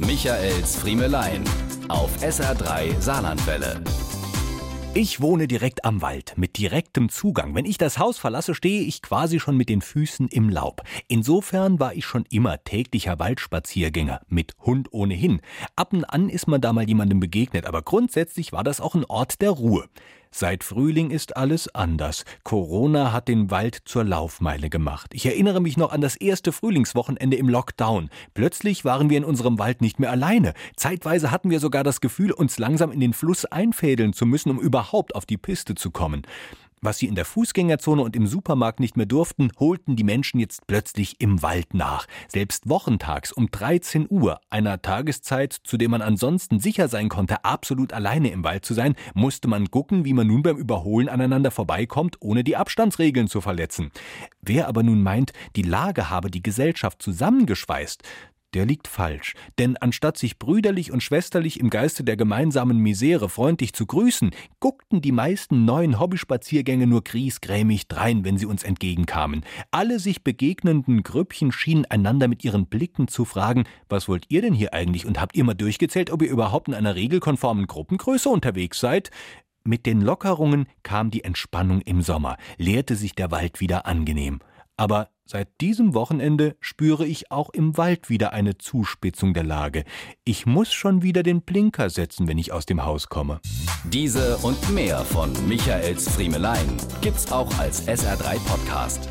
Michaels Friemelein auf SR3 Saarlandwelle. Ich wohne direkt am Wald, mit direktem Zugang. Wenn ich das Haus verlasse, stehe ich quasi schon mit den Füßen im Laub. Insofern war ich schon immer täglicher Waldspaziergänger, mit Hund ohnehin. Ab und an ist man da mal jemandem begegnet, aber grundsätzlich war das auch ein Ort der Ruhe. Seit Frühling ist alles anders. Corona hat den Wald zur Laufmeile gemacht. Ich erinnere mich noch an das erste Frühlingswochenende im Lockdown. Plötzlich waren wir in unserem Wald nicht mehr alleine. Zeitweise hatten wir sogar das Gefühl, uns langsam in den Fluss einfädeln zu müssen, um überhaupt auf die Piste zu kommen. Was sie in der Fußgängerzone und im Supermarkt nicht mehr durften, holten die Menschen jetzt plötzlich im Wald nach. Selbst wochentags um 13 Uhr, einer Tageszeit, zu der man ansonsten sicher sein konnte, absolut alleine im Wald zu sein, musste man gucken, wie man nun beim Überholen aneinander vorbeikommt, ohne die Abstandsregeln zu verletzen. Wer aber nun meint, die Lage habe die Gesellschaft zusammengeschweißt, der liegt falsch. Denn anstatt sich brüderlich und schwesterlich im Geiste der gemeinsamen Misere freundlich zu grüßen, guckten die meisten neuen Hobbyspaziergänge nur griesgrämig drein, wenn sie uns entgegenkamen. Alle sich begegnenden Grüppchen schienen einander mit ihren Blicken zu fragen, was wollt ihr denn hier eigentlich und habt ihr mal durchgezählt, ob ihr überhaupt in einer regelkonformen Gruppengröße unterwegs seid? Mit den Lockerungen kam die Entspannung im Sommer, leerte sich der Wald wieder angenehm. Aber seit diesem Wochenende spüre ich auch im Wald wieder eine Zuspitzung der Lage. Ich muss schon wieder den Blinker setzen, wenn ich aus dem Haus komme. Diese und mehr von Michaels Friemelein gibt's auch als SR3 Podcast.